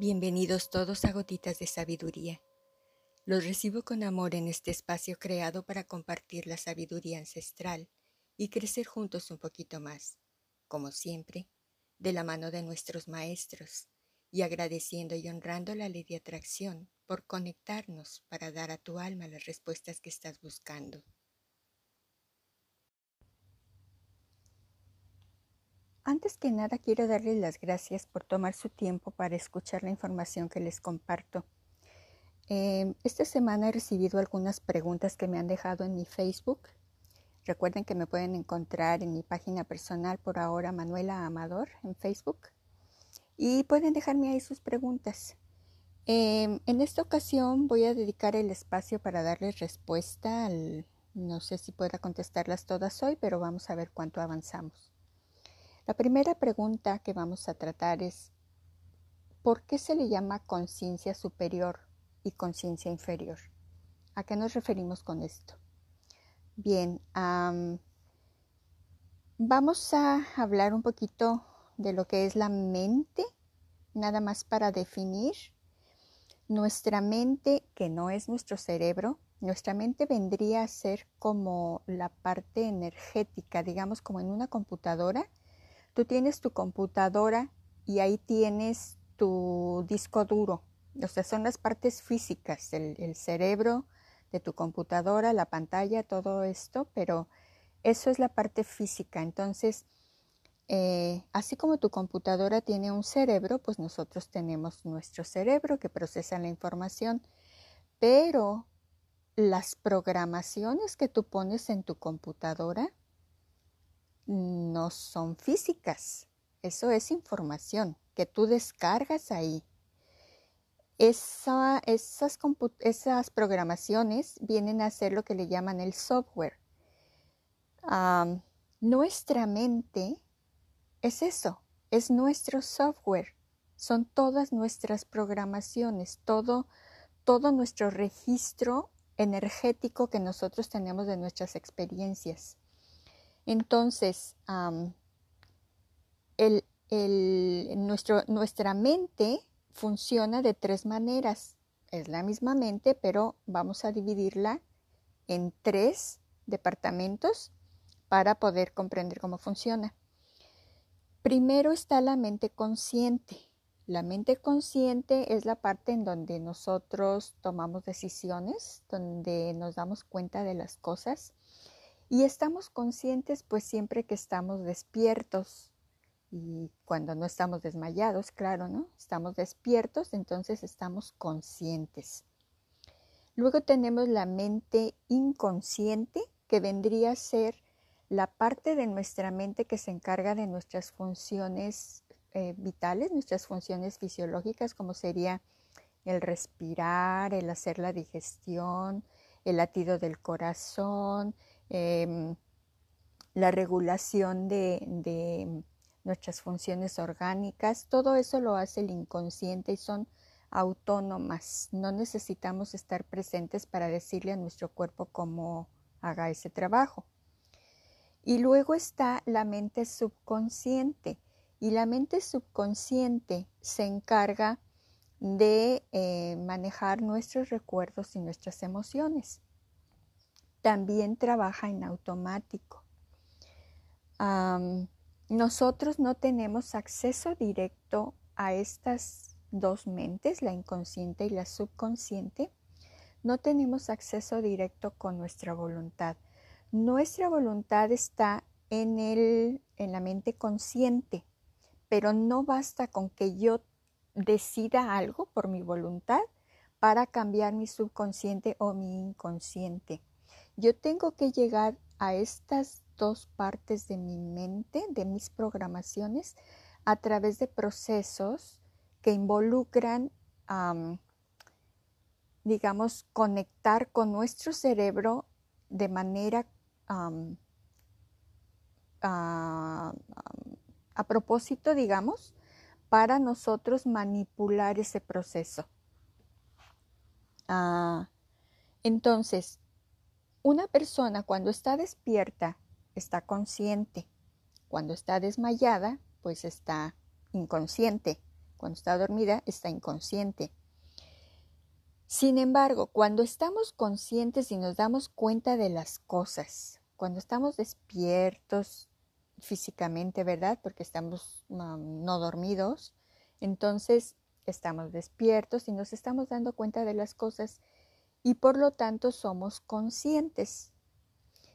Bienvenidos todos a Gotitas de Sabiduría. Los recibo con amor en este espacio creado para compartir la sabiduría ancestral y crecer juntos un poquito más, como siempre, de la mano de nuestros maestros y agradeciendo y honrando la ley de atracción por conectarnos para dar a tu alma las respuestas que estás buscando. Antes que nada quiero darles las gracias por tomar su tiempo para escuchar la información que les comparto. Em, esta semana he recibido algunas preguntas que me han dejado en mi Facebook. Recuerden que me pueden encontrar en mi página personal por ahora Manuela Amador en Facebook y pueden dejarme ahí sus preguntas. Em, en esta ocasión voy a dedicar el espacio para darles respuesta. no sé si pueda contestarlas todas hoy, pero vamos a ver cuánto avanzamos. La primera pregunta que vamos a tratar es, ¿por qué se le llama conciencia superior y conciencia inferior? ¿A qué nos referimos con esto? Bien, vamos a hablar un poquito de lo que es la mente, nada más para definir. Nuestra mente, que no es nuestro cerebro, nuestra mente vendría a ser como la parte energética, digamos como en una computadora Tú tienes tu computadora y ahí tienes tu disco duro. O sea, son las partes físicas, el, cerebro de tu computadora, la pantalla, todo esto, pero eso es la parte física. Entonces, eh, así como tu computadora tiene un cerebro, pues nosotros tenemos nuestro cerebro que procesa la información, pero las programaciones que tú pones en tu computadora no son físicas. Eso es información que tú descargas ahí. esas, programaciones vienen a ser lo que le llaman el software. nuestra mente es eso, es nuestro software. Son todas nuestras programaciones, todo, todo nuestro registro energético que nosotros tenemos de nuestras experiencias. Entonces, nuestra mente funciona de tres maneras. Es la misma mente, pero vamos a dividirla en tres departamentos para poder comprender cómo funciona. Primero está la mente consciente. La mente consciente es la parte en donde nosotros tomamos decisiones, donde nos damos cuenta de las cosas y estamos conscientes pues siempre que estamos despiertos y cuando no estamos desmayados, claro, ¿no? Estamos despiertos, entonces estamos conscientes. Luego tenemos la mente inconsciente, que vendría a ser la parte de nuestra mente que se encarga de nuestras funciones eh, vitales, nuestras funciones fisiológicas, como sería el respirar, el hacer la digestión, el latido del corazón, Em, la regulación de, nuestras funciones orgánicas, todo eso lo hace el inconsciente y son autónomas. No necesitamos estar presentes para decirle a nuestro cuerpo cómo haga ese trabajo. Y luego está la mente subconsciente. Y la mente subconsciente se encarga de eh, manejar nuestros recuerdos y nuestras emociones también trabaja en automático. nosotros no tenemos acceso directo a estas dos mentes, la inconsciente y la subconsciente. No tenemos acceso directo con nuestra voluntad. Nuestra voluntad está en, el, en la mente consciente, pero no basta con que yo decida algo por mi voluntad para cambiar mi subconsciente o mi inconsciente. Yo tengo que llegar a estas dos partes de mi mente, de mis programaciones, a través de procesos que involucran, digamos, conectar con nuestro cerebro de manera a, propósito, digamos, para nosotros manipular ese proceso. Ah, entonces, una persona cuando está despierta está consciente, cuando está desmayada pues está inconsciente, cuando está dormida, está inconsciente. Sin embargo, cuando estamos conscientes y nos damos cuenta de las cosas, cuando estamos despiertos físicamente, ¿verdad? Porque estamos no dormidos, entonces estamos despiertos y nos estamos dando cuenta de las cosas y por lo tanto somos conscientes.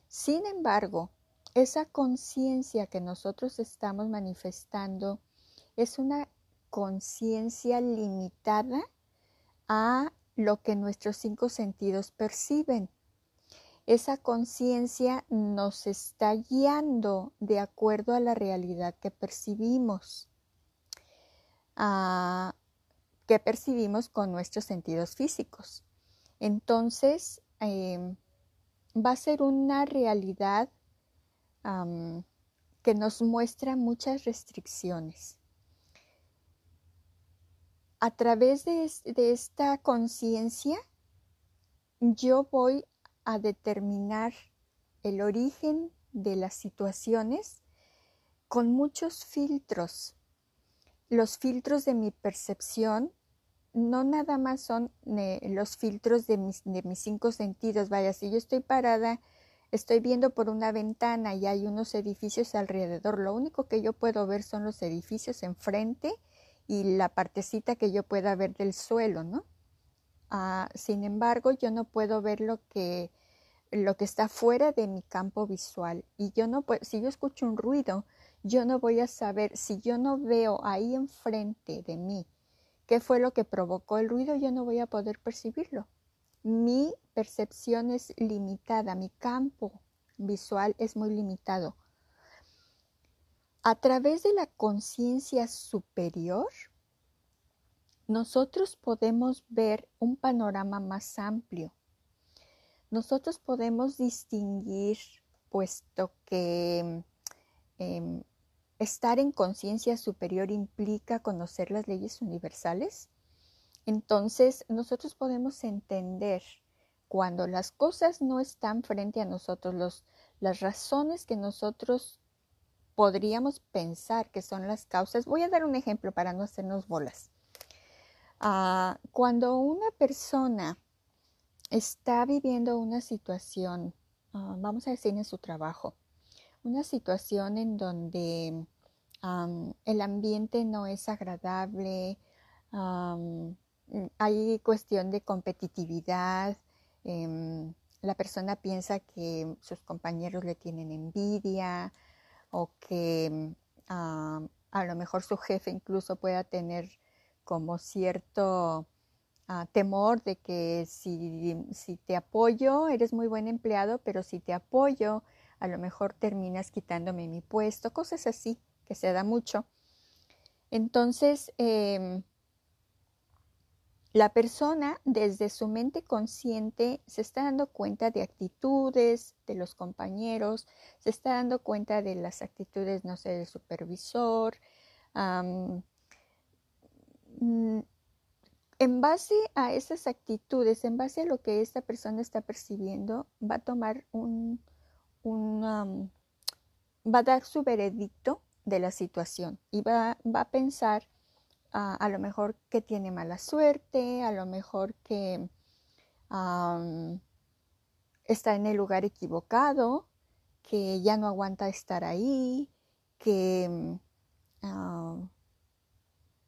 Sin embargo, esa conciencia que nosotros estamos manifestando es una conciencia limitada a lo que nuestros cinco sentidos perciben. Esa conciencia nos está guiando de acuerdo a la realidad que percibimos, que percibimos con nuestros sentidos físicos. Entonces, em, va a ser una realidad que nos muestra muchas restricciones a través de, esta conciencia, yo voy a determinar el origen de las situaciones con muchos filtros. Los filtros de mi percepción no nada más son eh, los filtros de mis, de mis cinco sentidos. Vaya, si yo estoy parada, estoy viendo por una ventana y hay unos edificios alrededor, lo único que yo puedo ver son los edificios enfrente y la partecita que yo pueda ver del suelo, ¿no? Ah, sin embargo, yo no puedo ver lo que, lo que está fuera de mi campo visual. Y yo no puedo, si yo escucho un ruido, yo no voy a saber, si yo no veo ahí enfrente de mí qué fue lo que provocó el ruido, yo no voy a poder percibirlo. Mi percepción es limitada, mi campo visual es muy limitado. A través de la conciencia superior, nosotros podemos ver un panorama más amplio. Nosotros podemos distinguir, puesto que em, estar en conciencia superior implica conocer las leyes universales, entonces nosotros podemos entender cuando las cosas no están frente a nosotros, las razones que nosotros podríamos pensar que son las causas. Voy a dar un ejemplo para no hacernos bolas. Ah, cuando una persona está viviendo una situación, ah, vamos a decir en su trabajo, una situación en donde el ambiente no es agradable, hay cuestión de competitividad, em, la persona piensa que sus compañeros le tienen envidia, o que a lo mejor su jefe incluso pueda tener como cierto ah, temor de que si, si te apoyo, eres muy buen empleado, pero si te apoyo, a lo mejor terminas quitándome mi puesto, cosas así que se da mucho. Entonces, em, la persona desde su mente consciente se está dando cuenta de actitudes de los compañeros, se está dando cuenta de las actitudes, no sé, del supervisor. Mm, en base a esas actitudes, en base a lo que esta persona está percibiendo, va a tomar un, va a dar su veredicto de la situación y va, va a pensar a lo mejor que tiene mala suerte, a lo mejor que está en el lugar equivocado, que ya no aguanta estar ahí, que,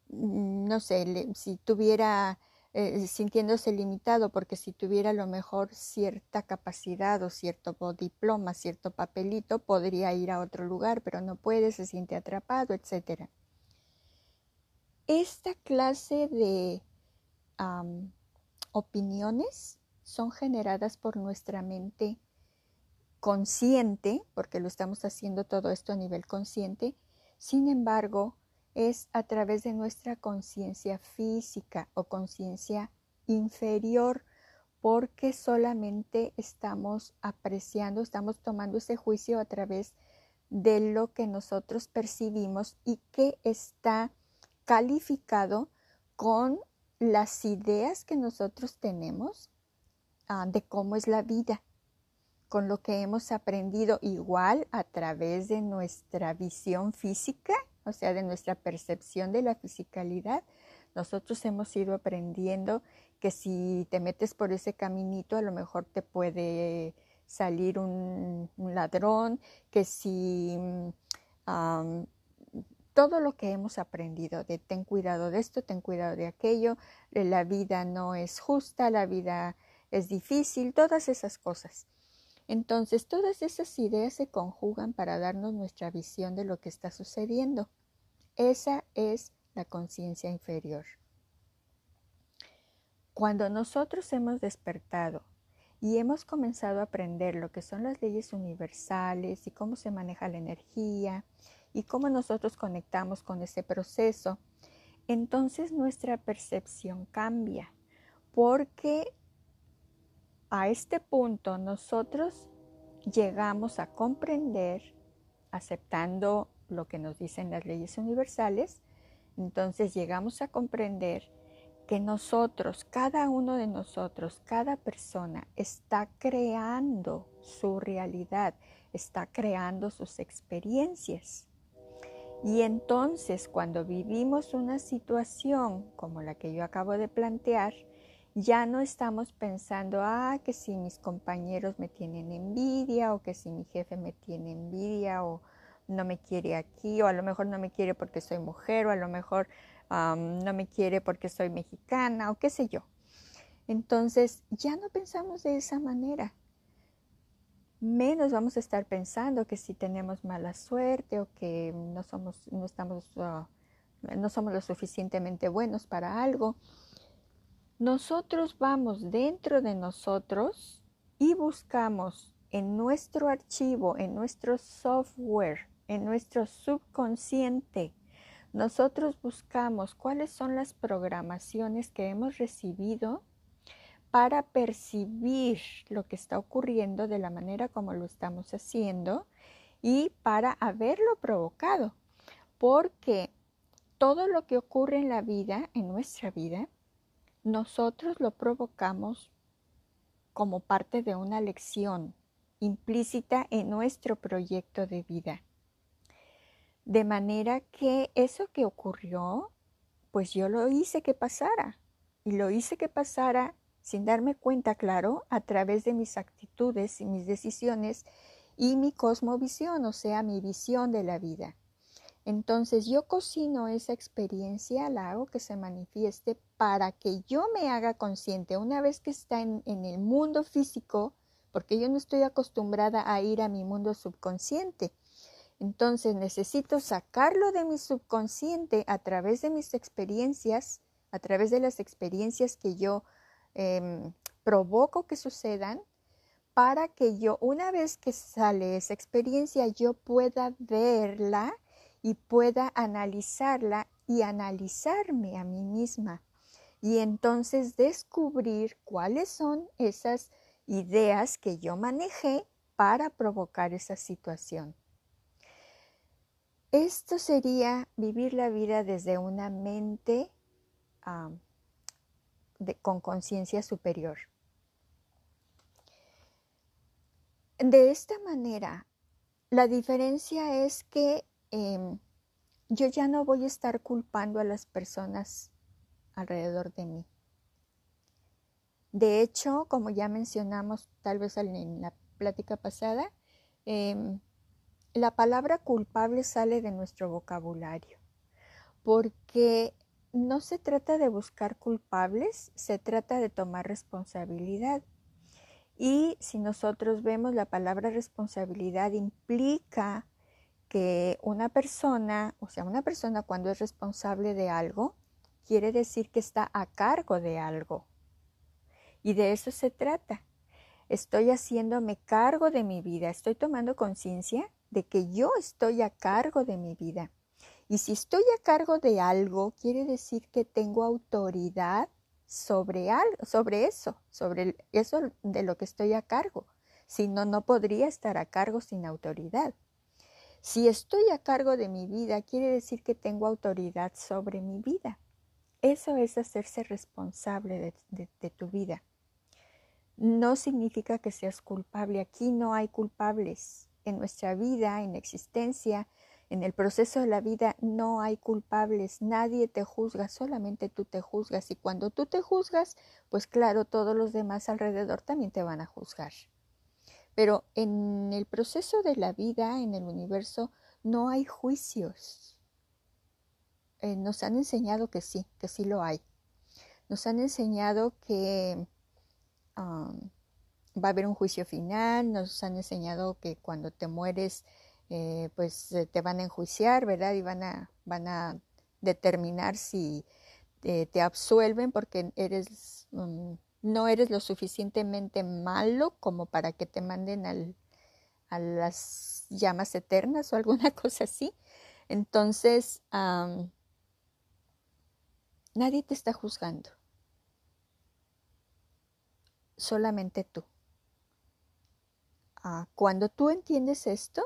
no sé, si tuviera, eh, sintiéndose limitado, porque si tuviera a lo mejor cierta capacidad o cierto diploma, cierto papelito, podría ir a otro lugar, pero no puede, se siente atrapado, etcétera. Esta clase de opiniones son generadas por nuestra mente consciente, porque lo estamos haciendo todo esto a nivel consciente, sin embargo, es a través de nuestra conciencia física o conciencia inferior, porque solamente estamos apreciando, estamos tomando ese juicio a través de lo que nosotros percibimos y que está calificado con las ideas que nosotros tenemos ah, de cómo es la vida, con lo que hemos aprendido igual a través de nuestra visión física, o sea, de nuestra percepción de la fisicalidad, nosotros hemos ido aprendiendo que si te metes por ese caminito, a lo mejor te puede salir un, ladrón, que si todo lo que hemos aprendido de ten cuidado de esto, ten cuidado de aquello, la vida no es justa, la vida es difícil, todas esas cosas. Entonces, todas esas ideas se conjugan para darnos nuestra visión de lo que está sucediendo. Esa es la conciencia inferior. Cuando nosotros hemos despertado y hemos comenzado a aprender lo que son las leyes universales y cómo se maneja la energía y cómo nosotros conectamos con ese proceso, entonces nuestra percepción cambia porque a este punto nosotros llegamos a comprender, aceptando lo que nos dicen las leyes universales, entonces llegamos a comprender que nosotros, cada uno de nosotros, cada persona está creando su realidad, está creando sus experiencias. Y entonces cuando vivimos una situación como la que yo acabo de plantear, ya no estamos pensando, ah, que si mis compañeros me tienen envidia o que si mi jefe me tiene envidia o no me quiere aquí o a lo mejor no me quiere porque soy mujer o a lo mejor no me quiere porque soy mexicana o qué sé yo. Entonces ya no pensamos de esa manera. Menos vamos a estar pensando que si tenemos mala suerte o que no somos, no estamos, ah, no somos lo suficientemente buenos para algo nosotros vamos dentro de nosotros y buscamos en nuestro archivo, en nuestro software, en nuestro subconsciente, nosotros buscamos cuáles son las programaciones que hemos recibido para percibir lo que está ocurriendo de la manera como lo estamos haciendo y para haberlo provocado. Porque todo lo que ocurre en la vida, en nuestra vida, nosotros lo provocamos como parte de una lección implícita en nuestro proyecto de vida. De manera que eso que ocurrió, pues yo lo hice que pasara. Y lo hice que pasara sin darme cuenta, claro, a través de mis actitudes y mis decisiones y mi cosmovisión, o sea, mi visión de la vida. Entonces yo cocino esa experiencia, la hago que se manifieste para que yo me haga consciente una vez que está en, el mundo físico, porque yo no estoy acostumbrada a ir a mi mundo subconsciente. Entonces necesito sacarlo de mi subconsciente a través de mis experiencias, a través de las experiencias que yo em, provoco que sucedan, para que yo, una vez que sale esa experiencia, yo pueda verla y pueda analizarla y analizarme a mí misma y entonces descubrir cuáles son esas ideas que yo manejé para provocar esa situación. Esto sería vivir la vida desde una mente con conciencia superior. De esta manera, la diferencia es que Em, yo ya no voy a estar culpando a las personas alrededor de mí. De hecho, como ya mencionamos tal vez en la plática pasada, em, la palabra culpable sale de nuestro vocabulario, porque no se trata de buscar culpables, se trata de tomar responsabilidad. Y si nosotros vemos la palabra responsabilidad implica que una persona, o sea, una persona cuando es responsable de algo, quiere decir que está a cargo de algo. Y de eso se trata. Estoy haciéndome cargo de mi vida, estoy tomando conciencia de que yo estoy a cargo de mi vida. Y si estoy a cargo de algo, quiere decir que tengo autoridad sobre algo, sobre eso, sobre eso de lo que estoy a cargo. Si no, no podría estar a cargo sin autoridad. Si estoy a cargo de mi vida, quiere decir que tengo autoridad sobre mi vida. Eso es hacerse responsable de, tu vida. No significa que seas culpable. Aquí no hay culpables. En nuestra vida, en existencia, En el proceso de la vida no hay culpables, nadie te juzga, solamente tú te juzgas y cuando tú te juzgas, pues claro, todos los demás alrededor también te van a juzgar. Pero en el proceso de la vida, en el universo, no hay juicios. Eh, nos han enseñado que sí, que sí lo hay. Nos han enseñado que va a haber un juicio final, nos han enseñado que cuando te mueres eh, pues eh, te van a enjuiciar, ¿verdad? Y van a, van a determinar si eh, te absuelven porque eres, mm, no eres lo suficientemente malo como para que te manden al, a las llamas eternas o alguna cosa así. Entonces, nadie te está juzgando, solamente tú. Ah, cuando tú entiendes esto,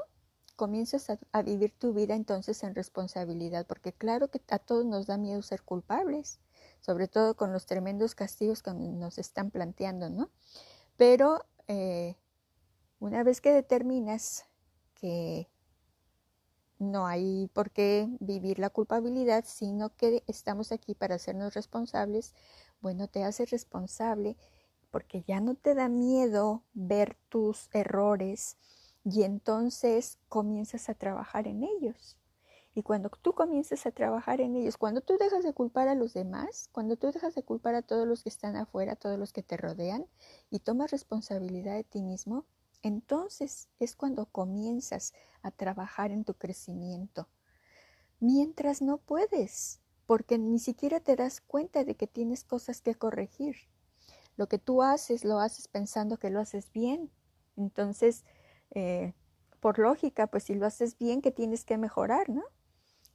comienzas a, vivir tu vida entonces en responsabilidad, porque claro que a todos nos da miedo ser culpables, sobre todo con los tremendos castigos que nos están planteando, ¿no? Pero eh, una vez que determinas que no hay por qué vivir la culpabilidad, sino que estamos aquí para hacernos responsables, bueno, te haces responsable porque ya no te da miedo ver tus errores, y entonces comienzas a trabajar en ellos. Y cuando tú comienzas a trabajar en ellos, cuando tú dejas de culpar a los demás, cuando tú dejas de culpar a todos los que están afuera, a todos los que te rodean, y tomas responsabilidad de ti mismo, entonces es cuando comienzas a trabajar en tu crecimiento. Mientras no puedes, porque ni siquiera te das cuenta de que tienes cosas que corregir. Lo que tú haces, lo haces pensando que lo haces bien. Entonces, eh, por lógica, pues si lo haces bien, que tienes que mejorar, ¿no?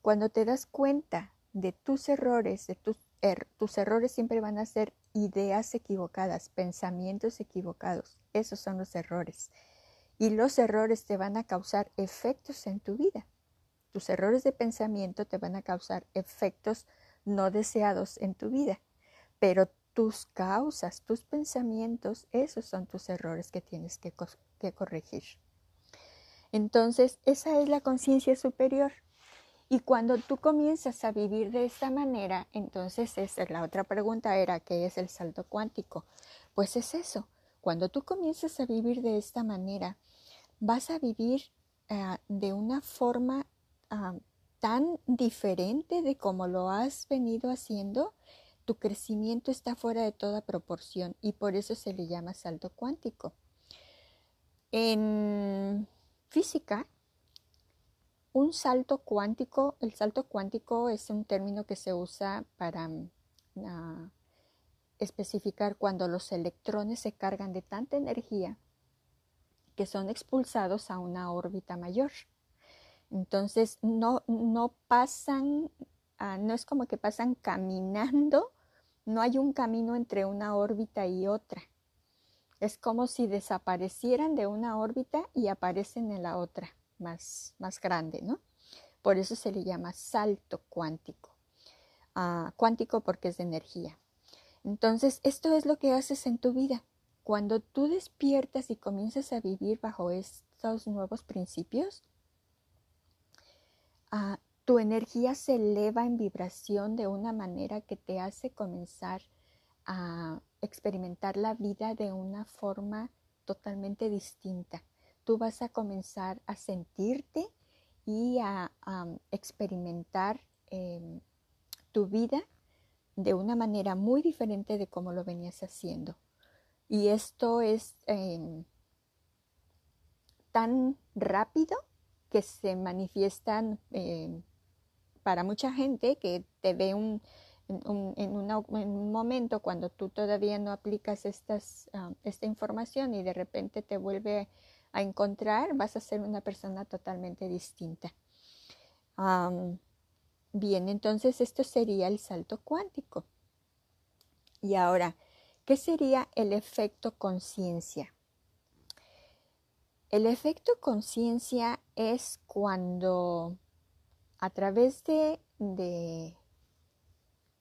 Cuando te das cuenta de tus errores, de tus, er, tus errores siempre van a ser ideas equivocadas, pensamientos equivocados. Esos son los errores. Y los errores te van a causar efectos en tu vida. Tus errores de pensamiento te van a causar efectos no deseados en tu vida. Pero tus causas, tus pensamientos, esos son tus errores que tienes que, corregir. Entonces, esa es la conciencia superior. Y cuando tú comienzas a vivir de esta manera, entonces es, la otra pregunta era, ¿qué es el salto cuántico? Pues es eso. Cuando tú comienzas a vivir de esta manera, vas a vivir ah, de una forma ah, tan diferente de como lo has venido haciendo, tu crecimiento está fuera de toda proporción y por eso se le llama salto cuántico. En física, un salto cuántico, el salto cuántico es un término que se usa para mm, ah, especificar cuando los electrones se cargan de tanta energía que son expulsados a una órbita mayor. Entonces no, no pasan, ah, no es como que pasan caminando, no hay un camino entre una órbita y otra. Es como si desaparecieran de una órbita y aparecen en la otra, más, más grande, ¿no? Por eso se le llama salto cuántico. Ah, cuántico porque es de energía. Entonces, esto es lo que haces en tu vida. Cuando tú despiertas y comienzas a vivir bajo estos nuevos principios, ah, tu energía se eleva en vibración de una manera que te hace comenzar a experimentar la vida de una forma totalmente distinta. Tú vas a comenzar a sentirte y a, experimentar em, tu vida de una manera muy diferente de como lo venías haciendo. Y esto es em, tan rápido que se manifiestan em, para mucha gente que te ve un, en, un momento cuando tú todavía no aplicas ah, esta información y de repente te vuelve a encontrar, vas a ser una persona totalmente distinta. bien, entonces esto sería el salto cuántico. Y ahora, ¿qué sería el efecto conciencia? El efecto conciencia es cuando a través de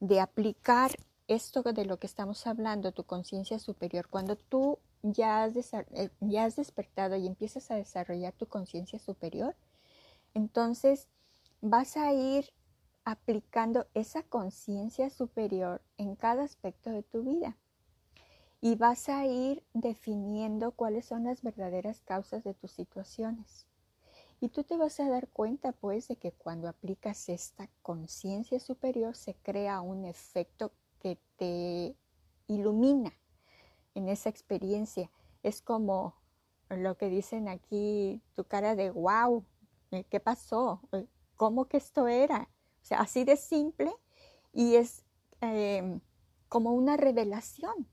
de aplicar esto de lo que estamos hablando, tu conciencia superior, cuando tú ya has, eh, ya has despertado y empiezas a desarrollar tu conciencia superior, entonces vas a ir aplicando esa conciencia superior en cada aspecto de tu vida y vas a ir definiendo cuáles son las verdaderas causas de tus situaciones. Y tú te vas a dar cuenta pues de que cuando aplicas esta conciencia superior se crea un efecto que te ilumina en esa experiencia. Es como lo que dicen aquí, tu cara de wow, eh, ¿qué pasó? Eh, ¿Cómo que esto era? O sea, así de simple y es em, como una revelación.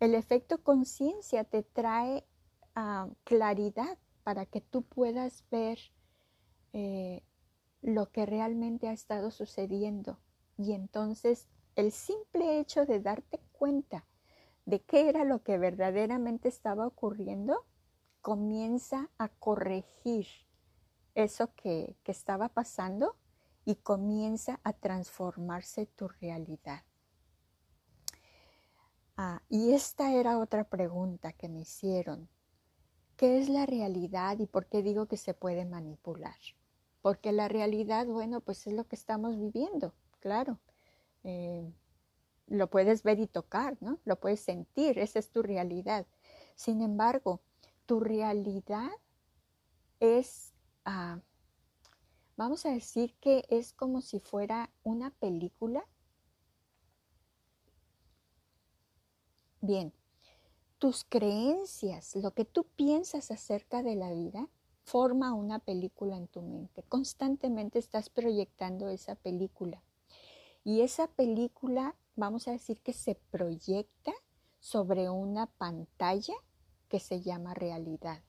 El efecto conciencia te trae ah, claridad para que tú puedas ver eh, lo que realmente ha estado sucediendo. Y entonces el simple hecho de darte cuenta de qué era lo que verdaderamente estaba ocurriendo comienza a corregir eso que, que estaba pasando y comienza a transformarse tu realidad. Ah, y esta era otra pregunta que me hicieron. ¿Qué es la realidad y por qué digo que se puede manipular? Porque la realidad, bueno, pues es lo que estamos viviendo, claro. Eh, lo puedes ver y tocar, ¿no? Lo puedes sentir, esa es tu realidad. Sin embargo, tu realidad es ah, vamos a decir que es como si fuera una película. Bien, tus creencias, lo que tú piensas acerca de la vida, forma una película en tu mente. Constantemente estás proyectando esa película. Y esa película, vamos a decir que se proyecta sobre una pantalla que se llama realidad.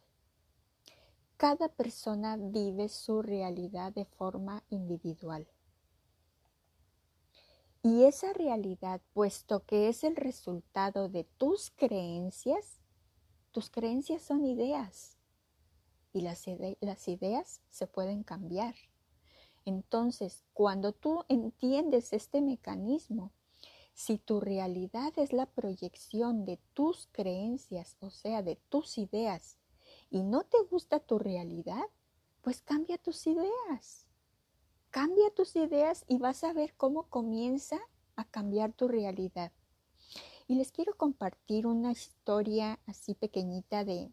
Cada persona vive su realidad de forma individual. Y esa realidad, puesto que es el resultado de tus creencias, tus creencias son ideas y las, las, ideas se pueden cambiar. Entonces, cuando tú entiendes este mecanismo, si tu realidad es la proyección de tus creencias, o sea, de tus ideas, y no te gusta tu realidad, pues cambia tus ideas. Cambia tus ideas y vas a ver cómo comienza a cambiar tu realidad. Y les quiero compartir una historia así pequeñita de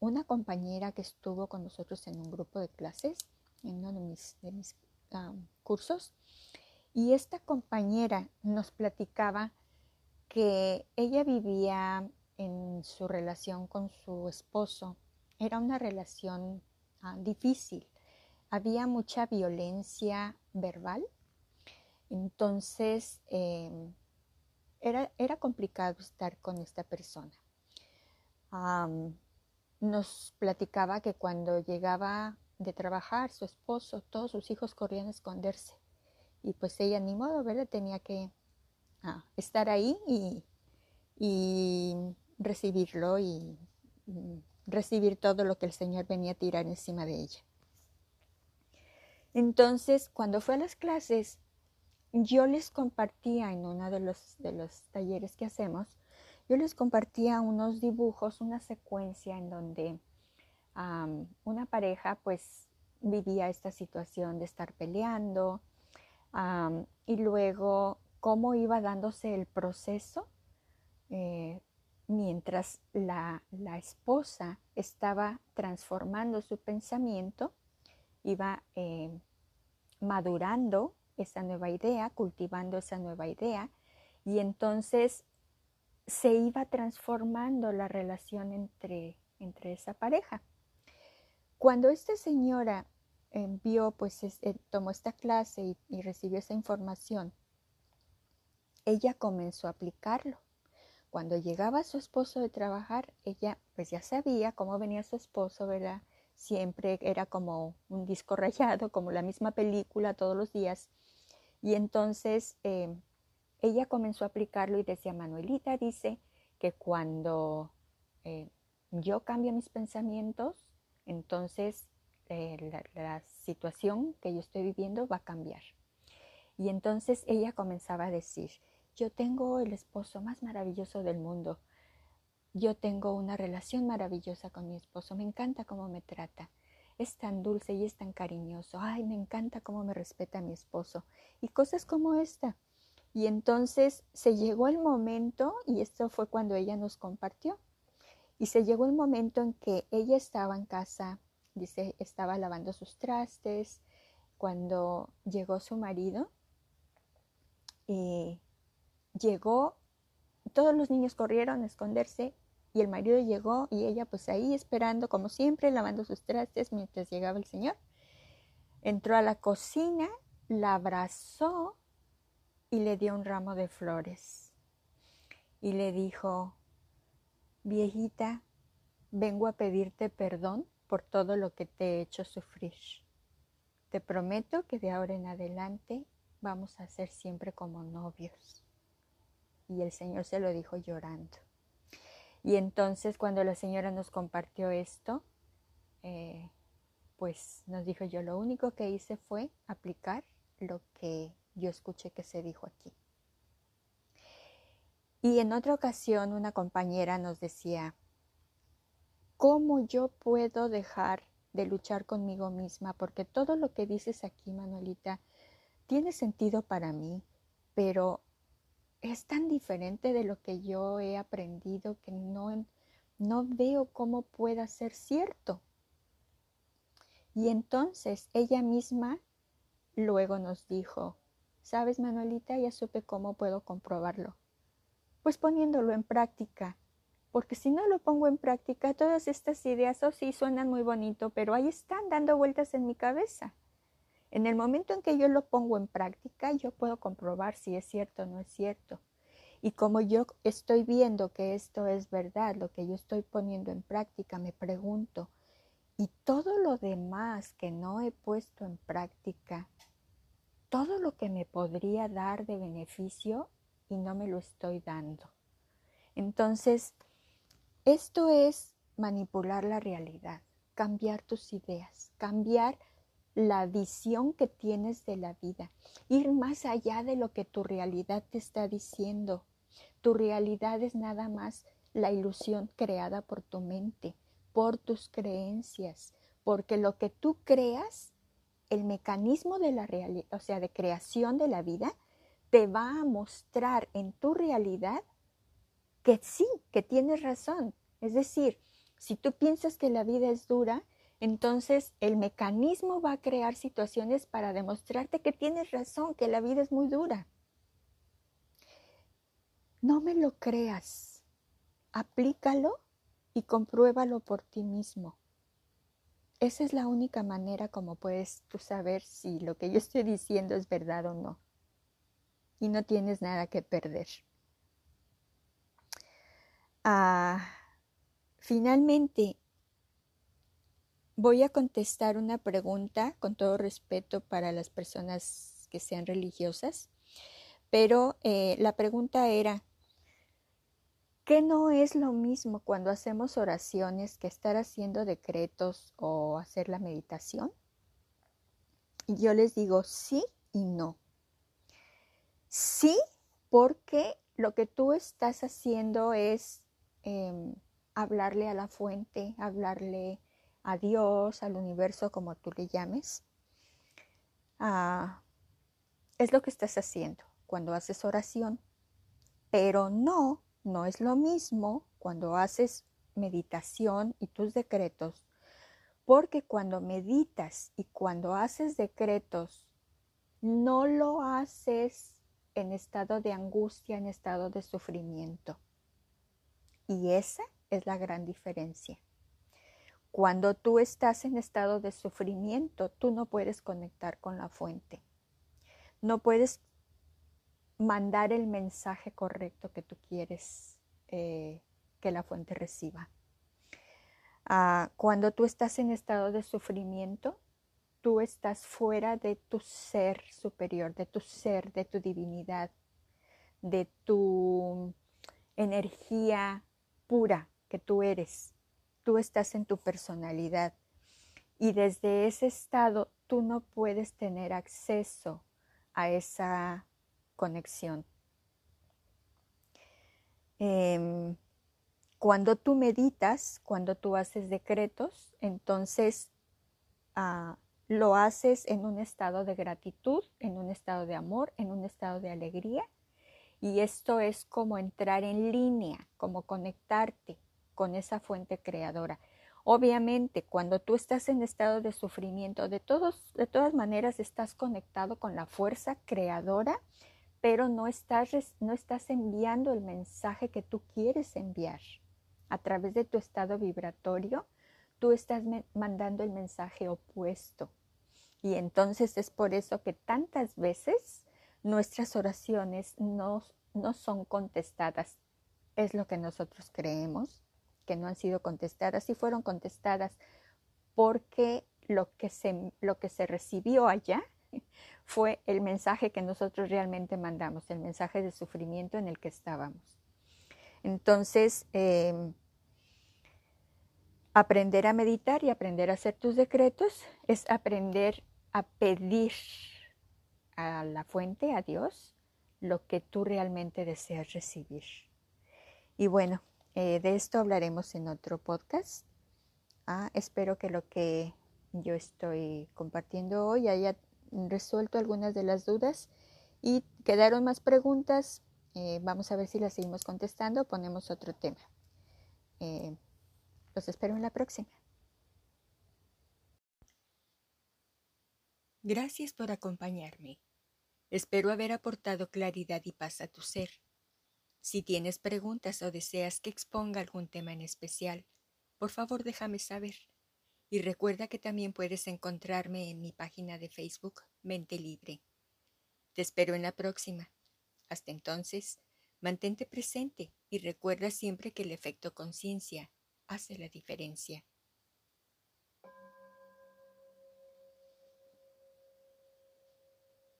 una compañera que estuvo con nosotros en un grupo de clases, en uno de mis, cursos. Y esta compañera nos platicaba que ella vivía en su relación con su esposo era una relación ah, difícil. Había mucha violencia verbal. Entonces, em, era, era, complicado estar con esta persona. nos platicaba que cuando llegaba de trabajar su esposo, todos sus hijos corrían a esconderse. Y pues ella ni modo, ¿verdad? Tenía que ah, estar ahí y, y recibirlo y, recibir todo lo que el Señor venía a tirar encima de ella. Entonces, cuando fue a las clases, yo les compartía en uno de los, de los talleres que hacemos, yo les compartía unos dibujos, una secuencia en donde una pareja pues vivía esta situación de estar peleando y luego cómo iba dándose el proceso eh, mientras la, esposa estaba transformando su pensamiento, iba eh, madurando esa nueva idea, cultivando esa nueva idea, y entonces se iba transformando la relación entre, entre esa pareja. Cuando esta señora envió, pues eh, tomó esta clase y, y recibió esa información, ella comenzó a aplicarlo cuando llegaba su esposo de trabajar, ella pues ya sabía cómo venía su esposo, ¿verdad? Siempre era como un disco rayado, como la misma película todos los días. Y entonces eh, ella comenzó a aplicarlo y decía, Manuelita dice que cuando eh, yo cambio mis pensamientos, entonces eh, la, la situación que yo estoy viviendo va a cambiar. Y entonces ella comenzaba a decir, yo tengo el esposo más maravilloso del mundo. Yo tengo una relación maravillosa con mi esposo. Me encanta cómo me trata. es tan dulce y es tan cariñoso. Ay, me encanta cómo me respeta mi esposo. Y cosas como esta. Y entonces se llegó el momento, y esto fue cuando ella nos compartió, y se llegó el momento en que ella estaba en casa, dice, estaba lavando sus trastes, cuando llegó su marido, y llegó, todos los niños corrieron a esconderse y el marido llegó y ella pues ahí esperando como siempre, lavando sus trastes mientras llegaba el señor. Entró a la cocina, la abrazó y le dio un ramo de flores. Y le dijo, viejita, vengo a pedirte perdón por todo lo que te he hecho sufrir. Te prometo que de ahora en adelante vamos a ser siempre como novios. Y el Señor se lo dijo llorando. Y entonces cuando la señora nos compartió esto, eh, pues nos dijo yo, lo único que hice fue aplicar lo que yo escuché que se dijo aquí. Y en otra ocasión una compañera nos decía, ¿cómo yo puedo dejar de luchar conmigo misma? Porque todo lo que dices aquí, Manuelita, tiene sentido para mí, pero es tan diferente de lo que yo he aprendido que no, no veo cómo pueda ser cierto. Y entonces ella misma luego nos dijo, ¿sabes Manuelita? Ya supe cómo puedo comprobarlo. Pues poniéndolo en práctica. Porque si no lo pongo en práctica, todas estas ideas, oh sí, suenan muy bonito, pero ahí están dando vueltas en mi cabeza. En el momento en que yo lo pongo en práctica, yo puedo comprobar si es cierto o no es cierto. Y como yo estoy viendo que esto es verdad, lo que yo estoy poniendo en práctica, me pregunto, ¿y todo lo demás que no he puesto en práctica, todo lo que me podría dar de beneficio y no me lo estoy dando? Entonces, esto es manipular la realidad, cambiar tus ideas, cambiar la visión que tienes de la vida, ir más allá de lo que tu realidad te está diciendo. Tu realidad es nada más la ilusión creada por tu mente, por tus creencias, porque lo que tú creas, el mecanismo de la realidad, o sea, de creación de la vida, te va a mostrar en tu realidad que sí, que tienes razón. Es decir, si tú piensas que la vida es dura, entonces el mecanismo va a crear situaciones para demostrarte que tienes razón, que la vida es muy dura. No me lo creas, aplícalo y compruébalo por ti mismo. Esa es la única manera como puedes tú saber si lo que yo estoy diciendo es verdad o no. Y no tienes nada que perder. Ah, finalmente, Voy a contestar una pregunta con todo respeto para las personas que sean religiosas, pero eh, la pregunta era, ¿qué no es lo mismo cuando hacemos oraciones que estar haciendo decretos o hacer la meditación? Y yo les digo sí y no. Sí, porque lo que tú estás haciendo es em, hablarle a la fuente, hablarle a Dios, al universo, como tú le llames, ah, es lo que estás haciendo cuando haces oración. Pero no, no es lo mismo cuando haces meditación y tus decretos, porque cuando meditas y cuando haces decretos, no lo haces en estado de angustia, en estado de sufrimiento. Y esa es la gran diferencia. Cuando tú estás en estado de sufrimiento, tú no puedes conectar con la fuente. No puedes mandar el mensaje correcto que tú quieres eh, que la fuente reciba. Ah, cuando tú estás en estado de sufrimiento, tú estás fuera de tu ser superior, de tu ser, de tu divinidad, de tu energía pura que tú eres tú estás en tu personalidad y desde ese estado tú no puedes tener acceso a esa conexión. Em, cuando tú meditas, cuando tú haces decretos, entonces ah, lo haces en un estado de gratitud, en un estado de amor, en un estado de alegría. Y esto es como entrar en línea, como conectarte con esa fuente creadora. Obviamente, cuando tú estás en estado de sufrimiento, de, todos, de todas maneras estás conectado con la fuerza creadora, pero no estás, no estás enviando el mensaje que tú quieres enviar. A través de tu estado vibratorio, tú estás mandando el mensaje opuesto. Y entonces es por eso que tantas veces nuestras oraciones no, no son contestadas. Es lo que nosotros creemos, no han sido contestadas y fueron contestadas porque lo que se, lo que se recibió allá fue el mensaje que nosotros realmente mandamos, el mensaje de sufrimiento en el que estábamos. Entonces, em, aprender a meditar y aprender a hacer tus decretos es aprender a pedir a la fuente, a Dios, lo que tú realmente deseas recibir. Y bueno, eh, de esto hablaremos en otro podcast. Ah, espero que lo que yo estoy compartiendo hoy haya resuelto algunas de las dudas y quedaron más preguntas. Eh, vamos a ver si las seguimos contestando o ponemos otro tema. Eh, los espero en la próxima. Gracias por acompañarme. Espero haber aportado claridad y paz a tu ser. Si tienes preguntas o deseas que exponga algún tema en especial, por favor déjame saber. Y recuerda que también puedes encontrarme en mi página de Facebook Mente Libre. Te espero en la próxima. Hasta entonces, mantente presente y recuerda siempre que el efecto conciencia hace la diferencia.